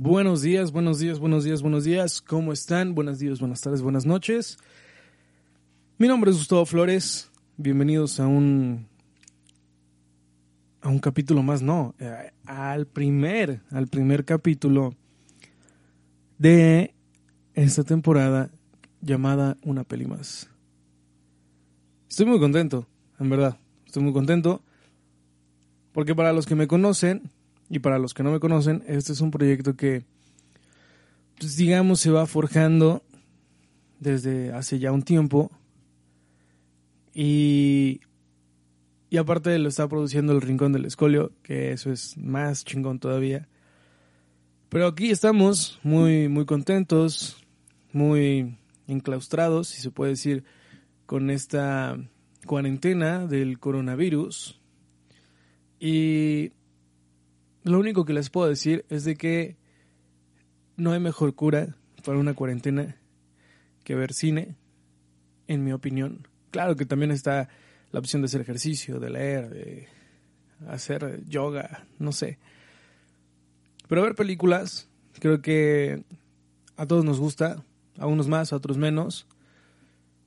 Buenos días, buenos días, buenos días, buenos días. ¿Cómo están? Buenos días, buenas tardes, buenas noches. Mi nombre es Gustavo Flores. Bienvenidos a un a un capítulo más, no, eh, al primer, al primer capítulo de esta temporada llamada Una peli más. Estoy muy contento, en verdad. Estoy muy contento porque para los que me conocen y para los que no me conocen, este es un proyecto que, pues, digamos, se va forjando desde hace ya un tiempo. Y, y aparte lo está produciendo el Rincón del Escolio, que eso es más chingón todavía. Pero aquí estamos muy, muy contentos, muy enclaustrados, si se puede decir, con esta cuarentena del coronavirus. Y lo único que les puedo decir es de que no hay mejor cura para una cuarentena que ver cine, en mi opinión. Claro que también está la opción de hacer ejercicio, de leer, de hacer yoga, no sé. Pero ver películas, creo que a todos nos gusta, a unos más, a otros menos.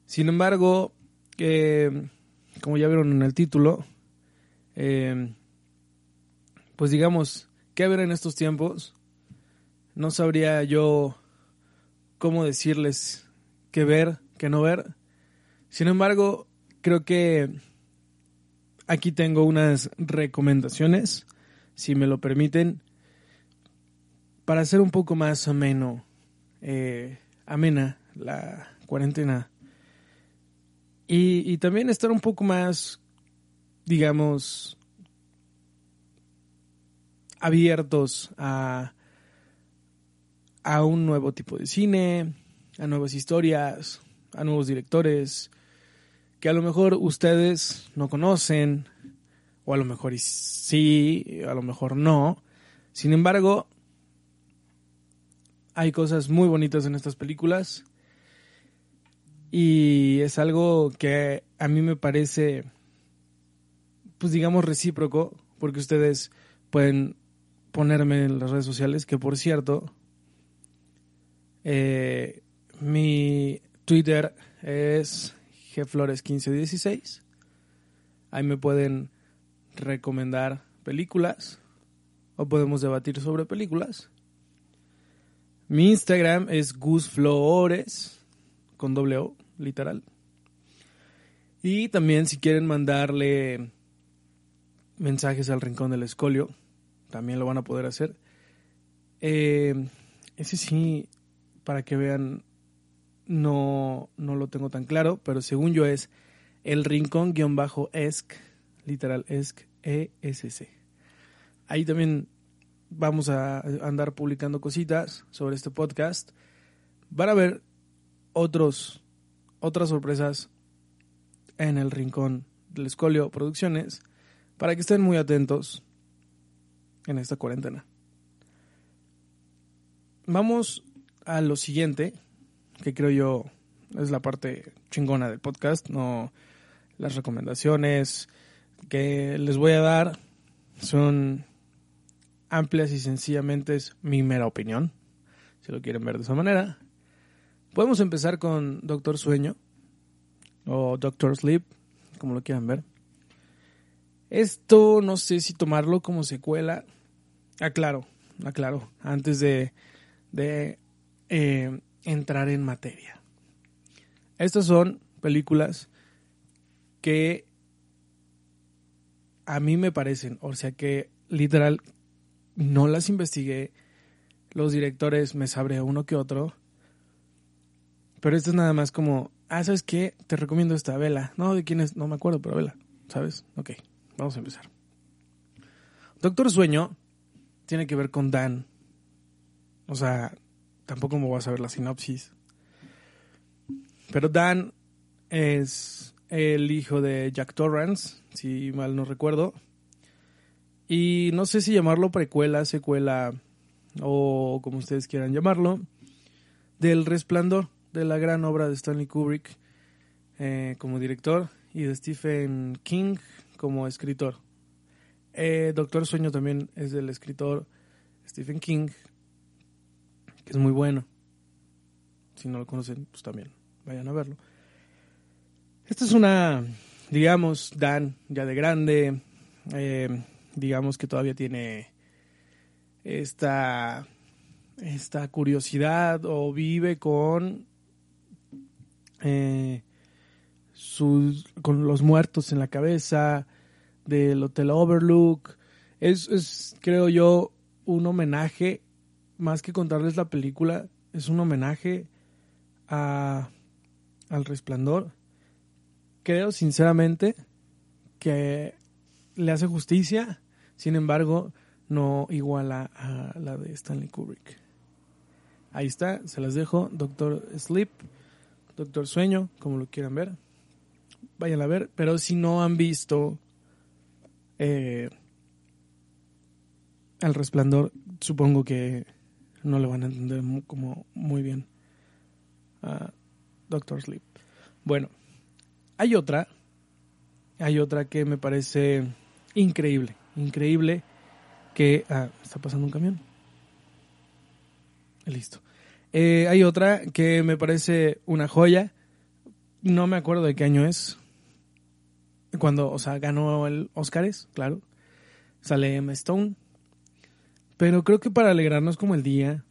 Sin embargo, eh, como ya vieron en el título, eh, pues digamos, ¿qué ver en estos tiempos? No sabría yo cómo decirles qué ver, qué no ver. Sin embargo, creo que aquí tengo unas recomendaciones, si me lo permiten, para hacer un poco más ameno, eh, amena la cuarentena. Y también estar un poco más, digamos, abiertos a, a un nuevo tipo de cine, a nuevas historias, a nuevos directores, que a lo mejor ustedes no conocen, o a lo mejor sí, a lo mejor no. Sin embargo, hay cosas muy bonitas en estas películas y es algo que a mí me parece, pues digamos, recíproco, porque ustedes pueden ponerme en las redes sociales, que por cierto, eh, mi Twitter es gflores1516. Ahí me pueden recomendar películas o podemos debatir sobre películas. Mi Instagram es gusflores con doble O, literal. Y también si quieren mandarle mensajes al Rincón del Escolio, también lo van a poder hacer. Eh, ese sí, para que vean, no, no lo tengo tan claro, pero según yo es el rincón-esc, literal esc, ESC. Ahí también vamos a andar publicando cositas sobre este podcast. Van a ver otros, otras sorpresas en el rincón del Escolio Producciones para que estén muy atentos en esta cuarentena. Vamos a lo siguiente, que creo yo es la parte chingona del podcast, no las recomendaciones que les voy a dar son amplias y sencillamente es mi mera opinión, si lo quieren ver de esa manera. Podemos empezar con Doctor Sueño o Doctor Sleep, como lo quieran ver. Esto no sé si tomarlo como secuela. Aclaro, aclaro, antes de, de eh, entrar en materia. Estas son películas que a mí me parecen, o sea que literal no las investigué, los directores me sabré uno que otro, pero esto es nada más como, ah, ¿sabes qué? Te recomiendo esta vela. No, de quién es, no me acuerdo, pero vela, ¿sabes? Ok. Vamos a empezar. Doctor Sueño tiene que ver con Dan. O sea, tampoco me voy a saber la sinopsis. Pero Dan es el hijo de Jack Torrance, si mal no recuerdo. Y no sé si llamarlo precuela, secuela o como ustedes quieran llamarlo, del Resplandor, de la gran obra de Stanley Kubrick eh, como director y de Stephen King como escritor. Eh, Doctor Sueño también es del escritor Stephen King, que es muy bueno. Si no lo conocen, pues también vayan a verlo. Esta es una, digamos, Dan ya de grande, eh, digamos que todavía tiene esta, esta curiosidad o vive con, eh, sus, con los muertos en la cabeza del Hotel Overlook. Es, creo yo, un homenaje, más que contarles la película, es un homenaje a, al resplandor. Creo sinceramente que le hace justicia, sin embargo, no iguala a la de Stanley Kubrick. Ahí está, se las dejo, Doctor Sleep, Doctor Sueño, como lo quieran ver. Vayan a ver, pero si no han visto eh, El Resplandor, supongo que no lo van a entender como muy bien a Doctor Sleep. Bueno, hay otra, hay otra que me parece increíble, increíble que... Ah, está pasando un camión. Listo. Eh, hay otra que me parece una joya. No me acuerdo de qué año es. Cuando, o sea, ganó el Oscars, claro. Sale Emma Stone. Pero creo que para alegrarnos como el día,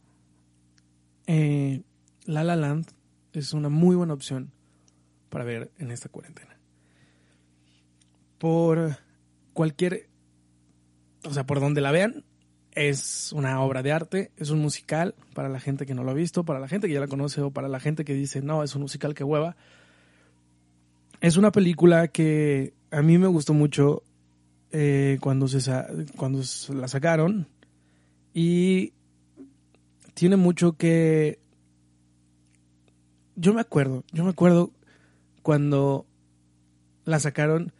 eh, La La Land es una muy buena opción para ver en esta cuarentena. Por cualquier, o sea, por donde la vean, es una obra de arte, es un musical para la gente que no lo ha visto, para la gente que ya la conoce o para la gente que dice, no, es un musical que hueva. Es una película que a mí me gustó mucho eh, cuando, se cuando la sacaron. Y tiene mucho que... Yo me acuerdo, yo me acuerdo cuando la sacaron,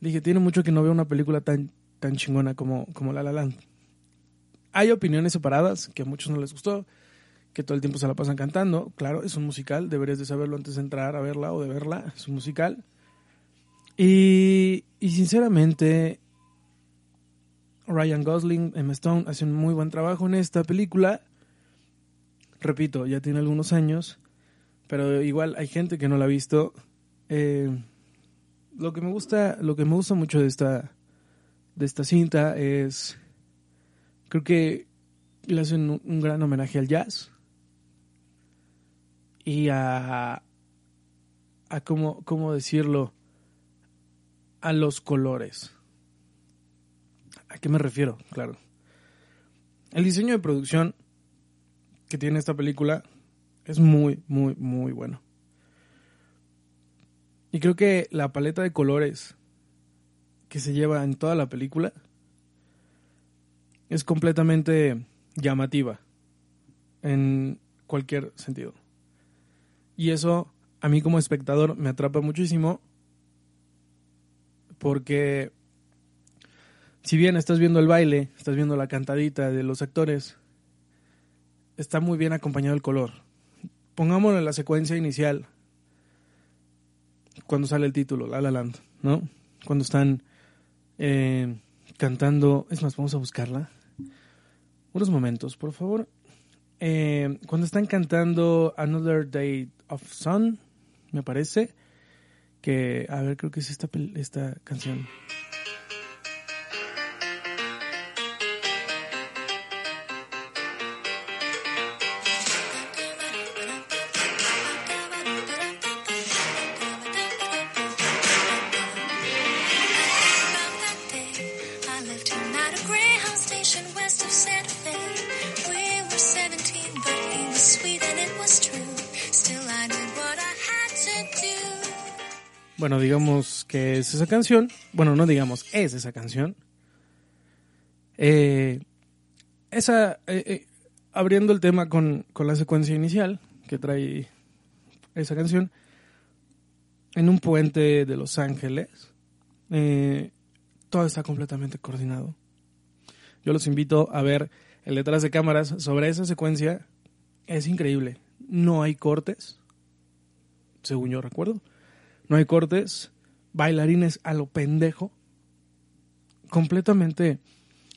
dije, tiene mucho que no veo una película tan, tan chingona como, como La La Land. Hay opiniones separadas, que a muchos no les gustó, que todo el tiempo se la pasan cantando. Claro, es un musical, deberías de saberlo antes de entrar a verla o de verla, es un musical. Y, y sinceramente, Ryan Gosling, Emma Stone hacen muy buen trabajo en esta película. Repito, ya tiene algunos años, pero igual hay gente que no la ha visto. Eh, lo que me gusta, lo que me gusta mucho de esta, de esta cinta es Creo que le hacen un, gran homenaje al jazz y a, a cómo, cómo decirlo, a los colores. ¿A qué me refiero? Claro. El diseño de producción que tiene esta película es muy, muy, muy bueno. Y creo que la paleta de colores que se lleva en toda la película es completamente llamativa en cualquier sentido. Y eso a mí como espectador me atrapa muchísimo porque si bien estás viendo el baile, estás viendo la cantadita de los actores, está muy bien acompañado el color. Pongámoslo en la secuencia inicial, cuando sale el título, La La Land, ¿no? Cuando están eh, cantando, es más, vamos a buscarla unos momentos, por favor. Eh, cuando están cantando Another Day of Sun, me parece que, a ver, creo que es esta, esta canción. Digamos que es esa canción. Bueno, no digamos, es esa canción. Eh, esa, eh, eh, abriendo el tema con, con la secuencia inicial que trae esa canción, en un puente de Los Ángeles, todo está completamente coordinado. Yo los invito a ver el detrás de cámaras sobre esa secuencia. Es increíble. No hay cortes, según yo recuerdo. No hay cortes. Bailarines a lo pendejo. Completamente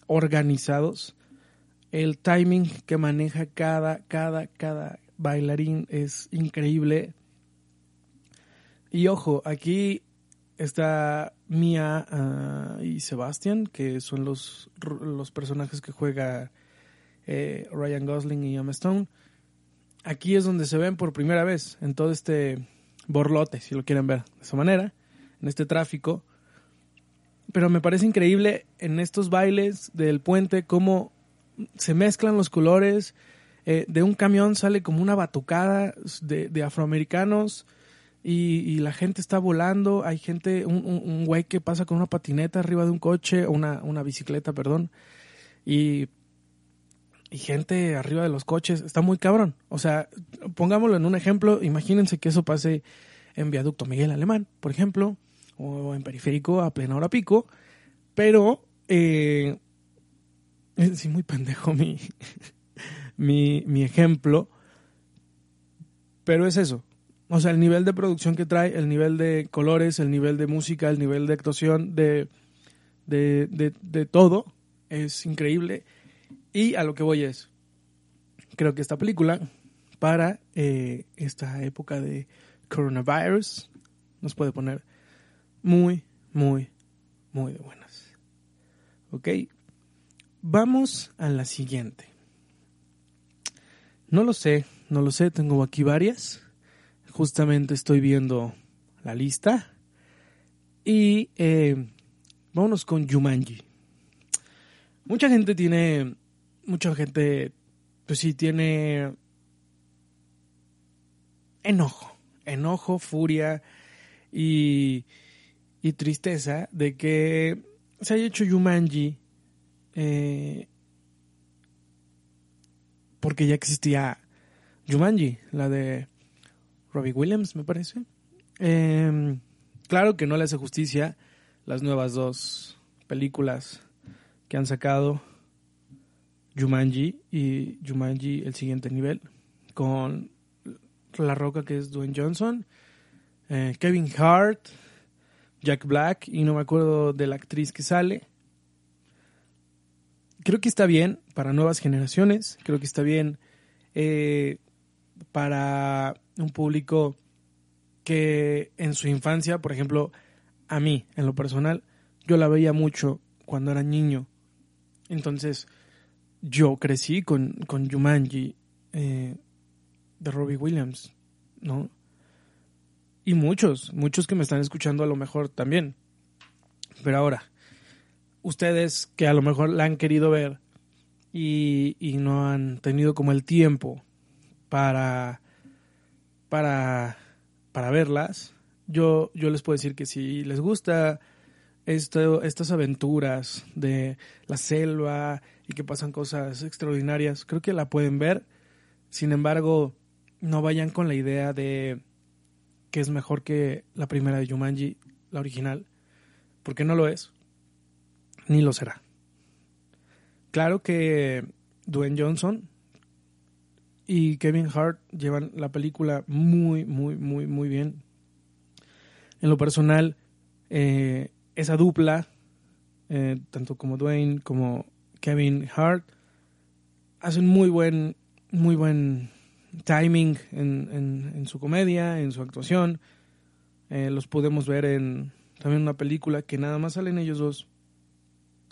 organizados. El timing que maneja cada, cada, cada bailarín es increíble. Y ojo, aquí está Mia ah, y Sebastian, que son los, los personajes que juega eh, Ryan Gosling y Emma Stone. Aquí es donde se ven por primera vez en todo este borlote, si lo quieren ver de esa manera, en este tráfico. Pero me parece increíble en estos bailes del puente cómo se mezclan los colores. Eh, de un camión sale como una batucada de, afroamericanos y, la gente está volando. Hay gente, un, un, güey que pasa con una patineta arriba de un coche, una, una bicicleta, perdón. Y, y gente arriba de los coches. Está muy cabrón. O sea, pongámoslo en un ejemplo. Imagínense que eso pase en Viaducto Miguel Alemán, por ejemplo, o en Periférico a plena hora pico. Pero, eh, sí, muy pendejo mi, mi, mi ejemplo. Pero es eso. O sea, el nivel de producción que trae, el nivel de colores, el nivel de música, el nivel de actuación, de, de, todo, es increíble. Y a lo que voy es, creo que esta película, para eh, esta época de coronavirus, nos puede poner muy, muy, muy de buenas. ¿Ok? Vamos a la siguiente. No lo sé, no lo sé, tengo aquí varias justamente estoy viendo la lista. Y eh, vámonos con Jumanji. Mucha gente tiene, mucha gente, pues sí, tiene enojo, enojo, furia y, y tristeza de que se haya hecho Jumanji eh, porque ya existía Jumanji, la de Robbie Williams, me parece. Em, claro que no le hace justicia las nuevas dos películas que han sacado Jumanji y Jumanji el siguiente nivel con La Roca que es Dwayne Johnson, eh, Kevin Hart, Jack Black y no me acuerdo de la actriz que sale. Creo que está bien para nuevas generaciones, creo que está bien eh, para un público que en su infancia, por ejemplo, a mí, en lo personal, yo la veía mucho cuando era niño. Entonces, yo crecí con, con Jumanji eh, de Robbie Williams, ¿no? Y muchos, muchos que me están escuchando a lo mejor también. Pero ahora, ustedes que a lo mejor la han querido ver y, y no han tenido como el tiempo para, para, para verlas, yo, yo les puedo decir que si les gusta esto, estas aventuras de la selva y que pasan cosas extraordinarias, creo que la pueden ver. Sin embargo, no vayan con la idea de que es mejor que la primera de Jumanji, la original, porque no lo es, ni lo será. Claro que Dwayne Johnson y Kevin Hart llevan la película muy, muy, muy, muy bien. En lo personal, eh, esa dupla, eh, tanto como Dwayne como Kevin Hart, hacen muy buen, muy buen timing en, en, su comedia, en su actuación. Eh, los podemos ver en también una película que nada más salen ellos dos,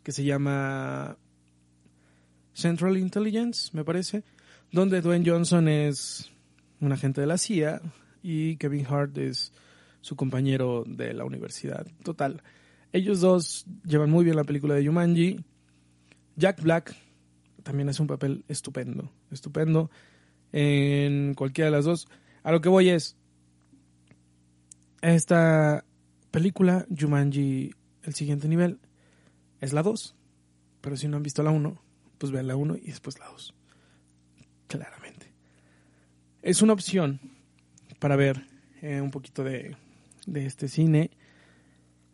que se llama Central Intelligence, me parece donde Dwayne Johnson es un agente de la CIA y Kevin Hart es su compañero de la universidad. Total, ellos dos llevan muy bien la película de Jumanji. Jack Black también hace un papel estupendo, estupendo en cualquiera de las dos. A lo que voy es, esta película, Jumanji, el siguiente nivel, es la 2. Pero si no han visto la 1, pues vean la 1 y después la 2 es una opción para ver eh, un poquito de, de este cine.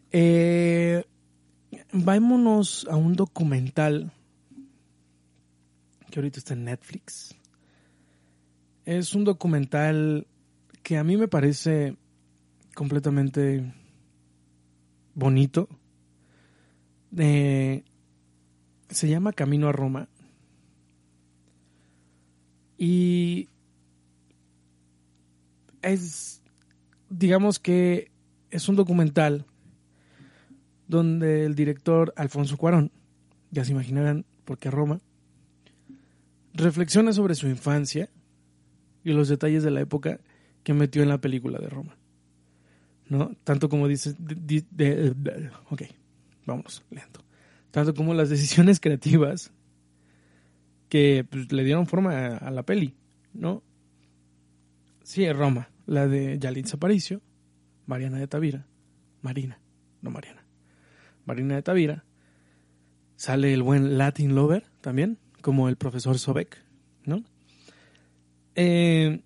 Eh, vámonos a un documental que ahorita está en Netflix. Es un documental que a mí me parece completamente bonito. Eh, se llama Camino a Roma. Y es, digamos que es un documental donde el director Alfonso Cuarón, ya se imaginarán por qué Roma, reflexiona sobre su infancia y los detalles de la época que metió en la película de Roma. ¿No? Tanto como dice... ok, vamos, lento. Tanto como las decisiones creativas que pues, le dieron forma a, la peli, ¿no? Sí, Roma, la de Yalitza Aparicio, Mariana de Tavira, Marina, no Mariana, Marina de Tavira, sale el buen Latin Lover también, como el profesor Sobek, ¿no? Eh,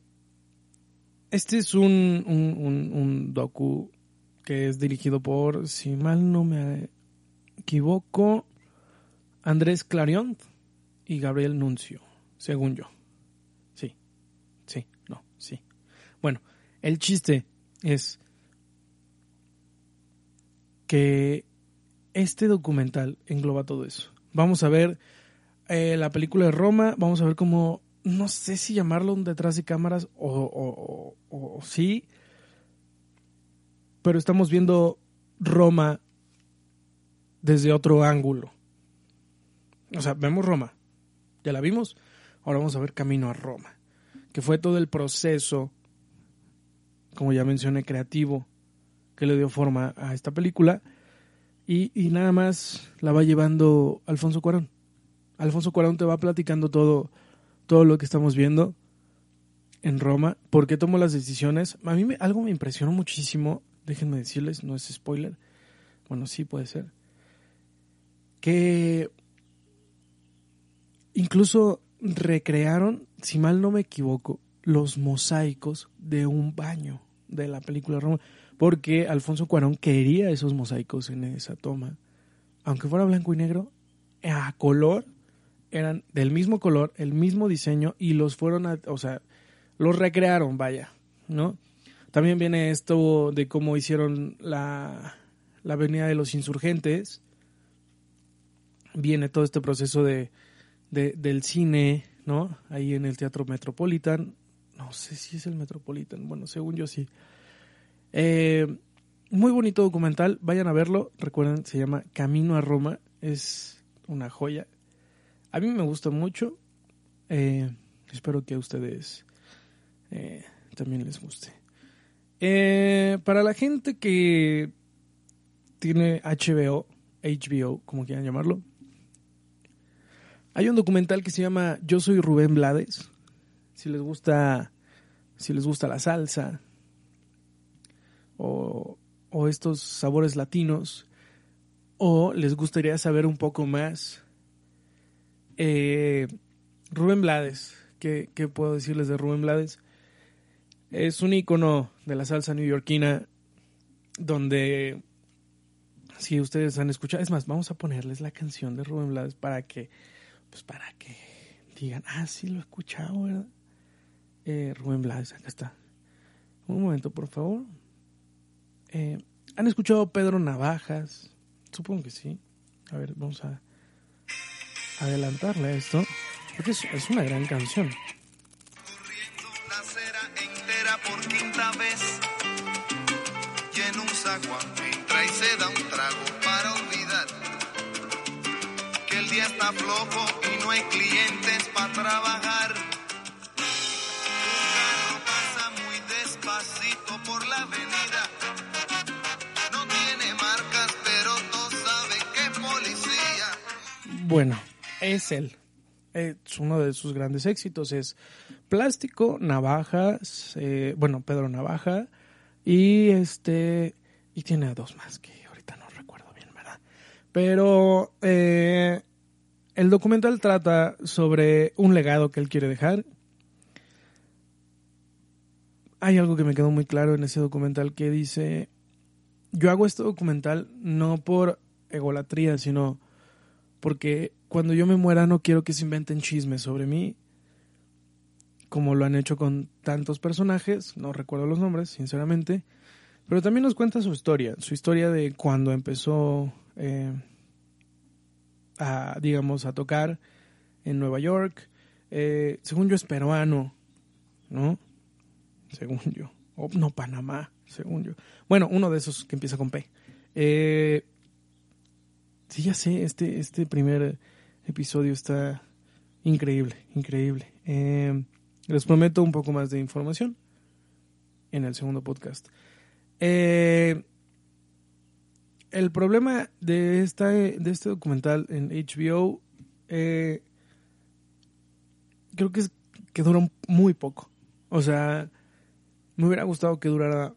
este es un, un, un, docu que es dirigido por, si mal no me equivoco, Andrés Clarion y Gabriel Nuncio, según yo. Sí, sí, no, sí. Bueno, el chiste es que este documental engloba todo eso. Vamos a ver eh, la película de Roma, vamos a ver cómo, no sé si llamarlo un detrás de cámaras o, o, sí, pero estamos viendo Roma desde otro ángulo. O sea, vemos Roma, ya la vimos, ahora vamos a ver Camino a Roma, que fue todo el proceso, como ya mencioné, creativo, que le dio forma a esta película, y, nada más la va llevando Alfonso Cuarón. Alfonso Cuarón te va platicando todo, todo lo que estamos viendo en Roma, por qué tomó las decisiones. A mí me, algo me impresionó muchísimo, déjenme decirles, no es spoiler, bueno, sí puede ser, que incluso recrearon, si mal no me equivoco, los mosaicos de un baño de la película Roma, porque Alfonso Cuarón quería esos mosaicos en esa toma, aunque fuera blanco y negro, a color eran del mismo color, el mismo diseño y los fueron a, o sea, los recrearon, vaya, ¿no? También viene esto de cómo hicieron la, la Avenida de los Insurgentes. Viene todo este proceso de, de, del cine, ¿no? Ahí en el Teatro Metropolitan. No sé si es el Metropolitan, bueno, según yo sí. Eh, muy bonito documental, vayan a verlo. Recuerden, se llama Camino a Roma. Es una joya. A mí me gusta mucho. Eh, espero que a ustedes eh, también les guste. Para la gente que tiene HBO, HBO, como quieran llamarlo, hay un documental que se llama Yo soy Rubén Blades. Si les gusta, si les gusta la salsa o, o estos sabores latinos, o les gustaría saber un poco más eh, Rubén Blades, ¿qué, puedo decirles de Rubén Blades? Es un icono de la salsa neoyorquina donde, si ustedes han escuchado, es más, vamos a ponerles la canción de Rubén Blades para que, pues para que digan, ah, sí lo he escuchado, ¿verdad? Eh, Rubén Blades, acá está. Un momento, por favor. Eh, ¿Han escuchado Pedro Navajas? Supongo que sí. A ver, vamos a adelantarle a esto, porque es, es una gran canción. Corriendo la acera entera por quinta vez, en un zaguán entra y se da un trago para olvidar que el día está flojo y no hay clientes para trabajar. Bueno, es él. Es uno de sus grandes éxitos. Es Plástico, Navajas, eh, bueno, Pedro Navaja, y este, y tiene dos más que ahorita no recuerdo bien, ¿verdad? Pero eh, el documental trata sobre un legado que él quiere dejar. hay algo que me quedó muy claro en ese documental que dice, yo hago este documental no por egolatría, sino porque cuando yo me muera no quiero que se inventen chismes sobre mí, como lo han hecho con tantos personajes, no recuerdo los nombres, sinceramente, pero también nos cuenta su historia, su historia de cuando empezó eh, a, digamos, a tocar en Nueva York. Eh, según yo es peruano, ¿no? Según yo. O no, Panamá, según yo. Bueno, uno de esos que empieza con P. Eh, sí, ya sé, este, este primer episodio está increíble, increíble. Eh, les prometo un poco más de información en el segundo podcast. Eh, el problema de, esta, de este documental en HBO eh, creo que es que dura muy poco. O sea, me hubiera gustado que durara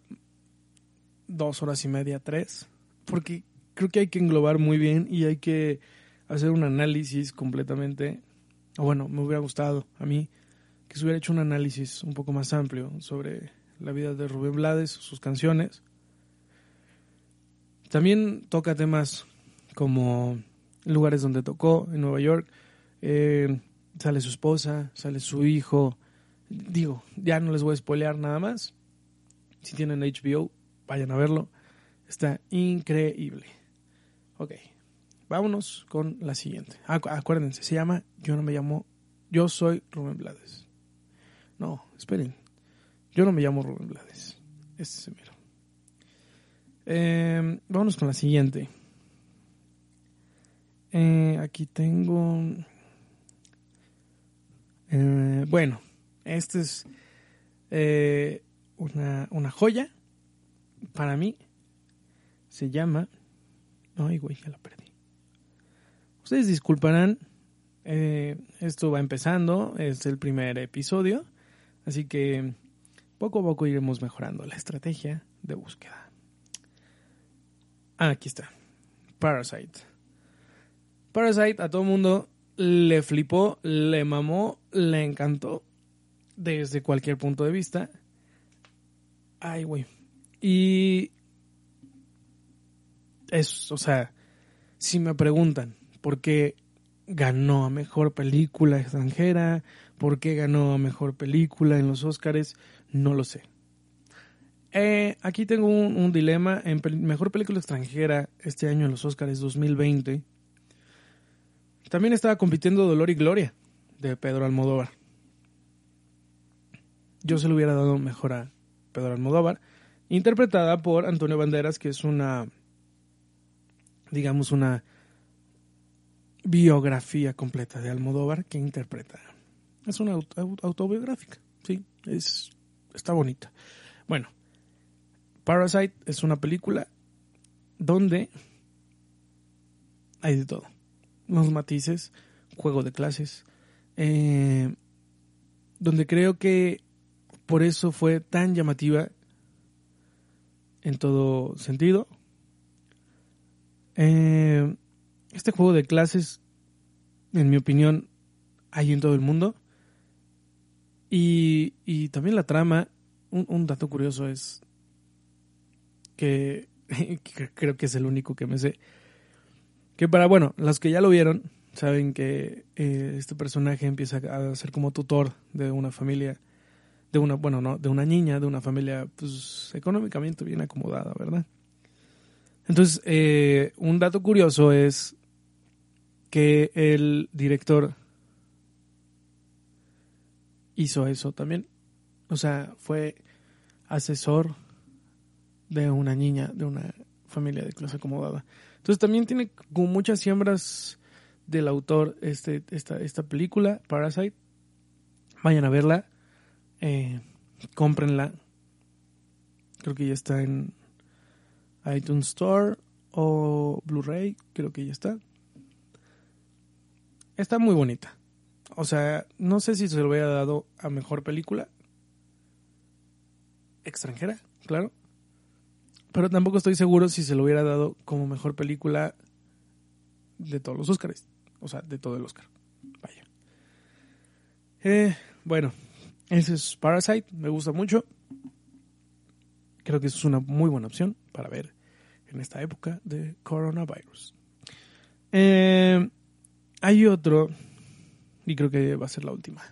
dos horas y media, tres, porque creo que hay que englobar muy bien y hay que hacer un análisis completamente, o bueno, me hubiera gustado a mí que se hubiera hecho un análisis un poco más amplio sobre la vida de Rubén Blades, sus canciones. También toca temas como lugares donde tocó en Nueva York. Eh, sale su esposa, sale su hijo. Digo, ya no les voy a spoilear nada más. Si tienen HBO, vayan a verlo. Está increíble. Ok, vámonos con la siguiente. acuérdense, se llama Yo no me llamo, yo soy Rubén Blades. No, esperen. Yo no me llamo Rubén Blades. Este es miro. Eh, vámonos con la siguiente. Eh, aquí tengo. Eh, bueno, esta es eh, una, una joya para mí. Se llama. Ay, güey, ya la perdí. Ustedes disculparán. esto va empezando. Es el primer episodio. Así que poco a poco iremos mejorando la estrategia de búsqueda. Ah, aquí está. Parasite. Parasite a todo mundo le flipó, le mamó, le encantó desde cualquier punto de vista. Ay, güey. Y es, o sea, si me preguntan por qué ganó a mejor película extranjera, por qué ganó a mejor película en los Oscars, no lo sé. Eh, aquí tengo un, dilema. En mejor película extranjera este año en los Oscars 2020. También estaba compitiendo Dolor y Gloria de Pedro Almodóvar. Yo se lo hubiera dado mejor a Pedro Almodóvar, interpretada por Antonio Banderas, que es una, digamos, una biografía completa de Almodóvar que interpreta. Es una autobiográfica, sí, es, está bonita. Bueno, Parasite es una película donde hay de todo los matices, juego de clases, eh, donde creo que por eso fue tan llamativa en todo sentido. Eh, este juego de clases, en mi opinión, hay en todo el mundo. Y, y también la trama, un, un dato curioso es que creo que es el único que me sé que para, bueno, los que ya lo vieron, saben que eh, este personaje empieza a ser como tutor de una familia, de una, bueno, no, de una niña, de una familia, pues, económicamente bien acomodada, ¿verdad? Entonces, eh, un dato curioso es que el director hizo eso también. O sea, fue asesor de una niña, de una familia de clase acomodada. Entonces también tiene como muchas siembras del autor este, esta, esta película, Parasite. Vayan a verla, eh, cómprenla. Creo que ya está en iTunes Store o Blu-ray, creo que ya está. Está muy bonita. O sea, no sé si se lo hubiera dado a mejor película extranjera, claro. Pero tampoco estoy seguro si se lo hubiera dado como mejor película de todos los Oscars. O sea, de todo el Oscar. Vaya. Eh, bueno, ese es Parasite. Me gusta mucho. creo que es una muy buena opción para ver en esta época de coronavirus. Eh, hay otro, y creo que va a ser la última.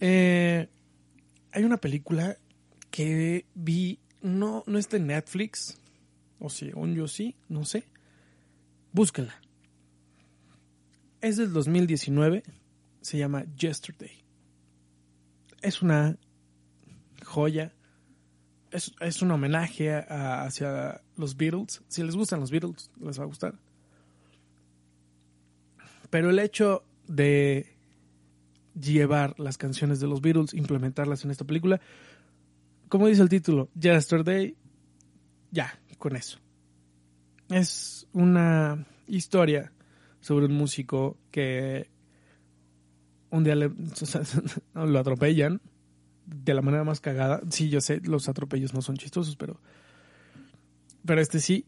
Eh, hay una película que vi, no, no está en Netflix, o si aún yo sí, no sé. Búsquenla. Es del 2019, se llama Yesterday. Es una joya, es, es un homenaje a- hacia los Beatles. Si les gustan los Beatles, les va a gustar. Pero el hecho de llevar las canciones de los Beatles, implementarlas en esta película, como dice el título, Yesterday, ya, con eso. Es una historia sobre un músico que un día le, lo atropellan de la manera más cagada. Sí, yo sé, los atropellos no son chistosos, pero pero este sí,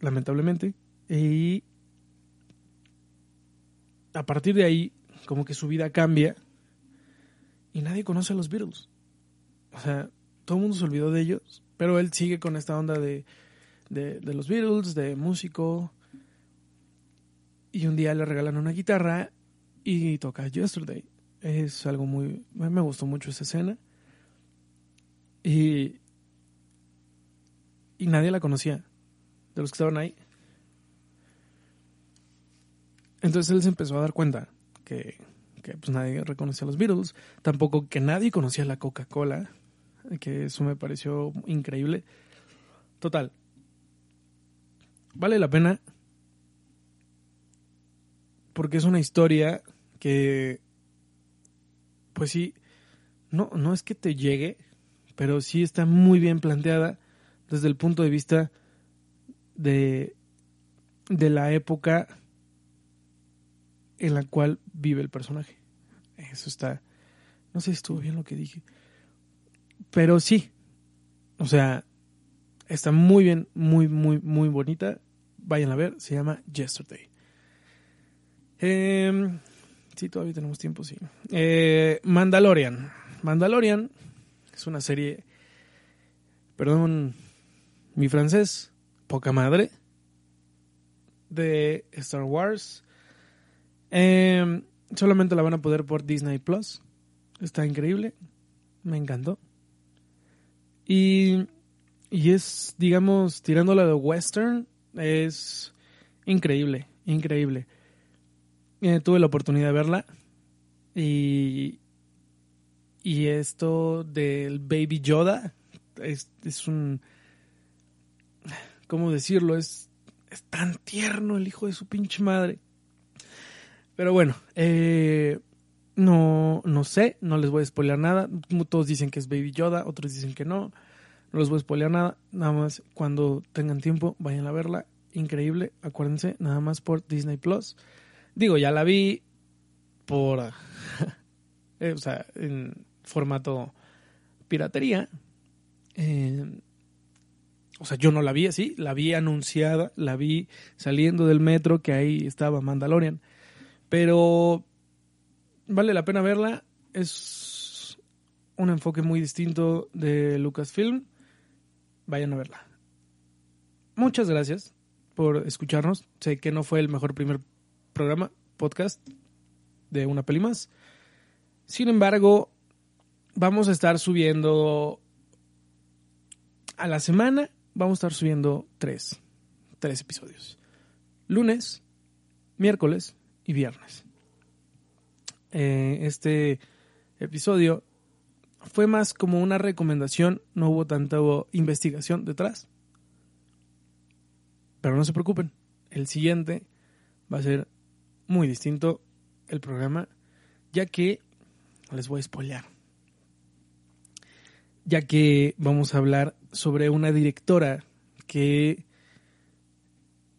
lamentablemente. Y a partir de ahí, como que su vida cambia y nadie conoce a los Beatles. O sea, todo el mundo se olvidó de ellos, pero él sigue con esta onda de, de, los Beatles, de músico. Y un día le regalan una guitarra y toca Yesterday. Es algo muy... Me gustó mucho esa escena. Y... Y nadie la conocía. De los que estaban ahí. Entonces él se empezó a dar cuenta que, que pues nadie reconocía a los Beatles. Tampoco que nadie conocía la Coca-Cola. Que eso me pareció increíble. Total. Vale la pena. Porque es una historia que pues sí, no, no es que te llegue, pero sí está muy bien planteada desde el punto de vista de, de la época en la cual vive el personaje. Eso está, no sé si estuvo bien lo que dije, pero sí, o sea, está muy bien, muy, muy, muy bonita. Vayan a ver, se llama Yesterday. Eh, Sí, todavía tenemos tiempo, sí. Eh, Mandalorian. Mandalorian es una serie, perdón, mi francés, poca madre, de Star Wars. Eh, solamente la van a poder por Disney Plus. Está increíble. Me encantó. Y, y es, digamos, tirándola de western, es increíble, increíble. Eh, tuve la oportunidad de verla y, y esto del Baby Yoda es, es un... ¿Cómo decirlo? Es, es tan tierno el hijo de su pinche madre. Pero bueno, eh, no, no sé, no les voy a spoilear nada. Todos dicen que es Baby Yoda, otros dicen que no. No les voy a spoilear nada. Nada más cuando tengan tiempo, vayan a verla. Increíble, acuérdense, nada más por Disney Plus. Digo, ya la vi por. eh, o sea, en formato piratería. Eh, o sea, yo no la vi así, la vi anunciada, la vi saliendo del metro, que ahí estaba Mandalorian. Pero vale la pena verla. Es un enfoque muy distinto de Lucasfilm. Vayan a verla. Muchas gracias por escucharnos. Sé que no fue el mejor primer programa, podcast de una peli más. Sin embargo, vamos a estar subiendo a la semana, vamos a estar subiendo tres, tres episodios. Lunes, miércoles y viernes. Eh, este episodio fue más como una recomendación, no hubo tanta investigación detrás. Pero no se preocupen, el siguiente va a ser muy distinto el programa, ya que les voy a spoilear. Ya que vamos a hablar sobre una directora que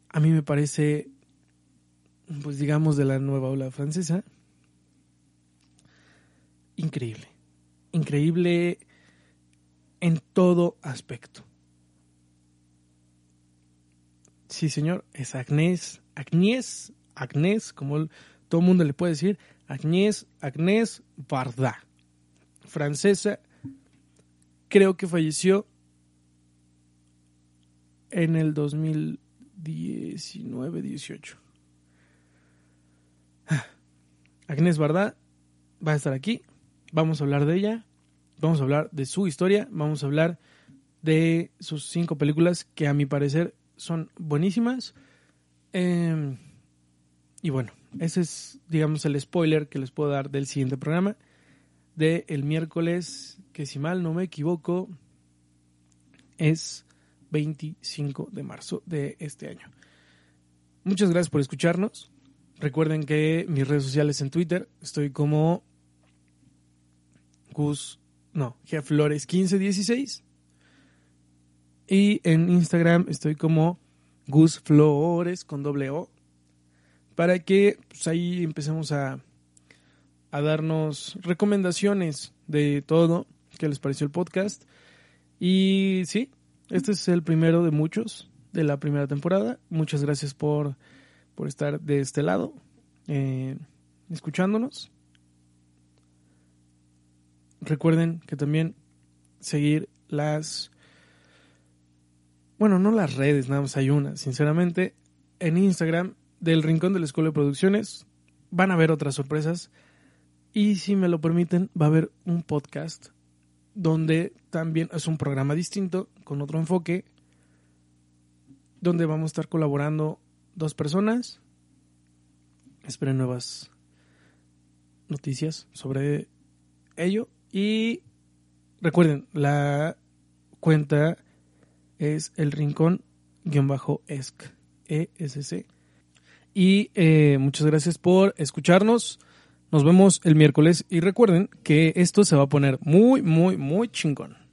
a mí me parece, pues digamos, de la nueva ola francesa, increíble. Increíble en todo aspecto. Sí, señor, es Agnès, Agnès Agnès, como todo el mundo le puede decir, Agnès, Agnès Varda, francesa, creo que falleció en el 2019-18. Agnes Bardá va a estar aquí. Vamos a hablar de ella. Vamos a hablar de su historia. Vamos a hablar de sus cinco películas que a mi parecer son buenísimas. Em, y bueno, ese es, digamos, el spoiler que les puedo dar del siguiente programa. De el miércoles, que si mal no me equivoco, es 25 de marzo de este año. Muchas gracias por escucharnos. Recuerden que mis redes sociales en Twitter estoy como Gus, no, Flores 1516 y en Instagram estoy como Gus Flores con doble O para que pues, ahí empecemos a, a darnos recomendaciones de todo que les pareció el podcast. Y sí, este es el primero de muchos de la primera temporada. Muchas gracias por, por estar de este lado, eh, escuchándonos. Recuerden que también seguir las... Bueno, no las redes, nada más hay una, sinceramente. En Instagram del Rincón de la Escuela de Producciones van a haber otras sorpresas. Y si me lo permiten, va a haber un podcast donde también es un programa distinto, con otro enfoque, donde vamos a estar colaborando dos personas. Esperen nuevas noticias sobre ello. Y recuerden, la cuenta es el rincón-esc, ESC. Y eh, muchas gracias por escucharnos. Nos vemos el miércoles y recuerden que esto se va a poner muy, muy, muy chingón.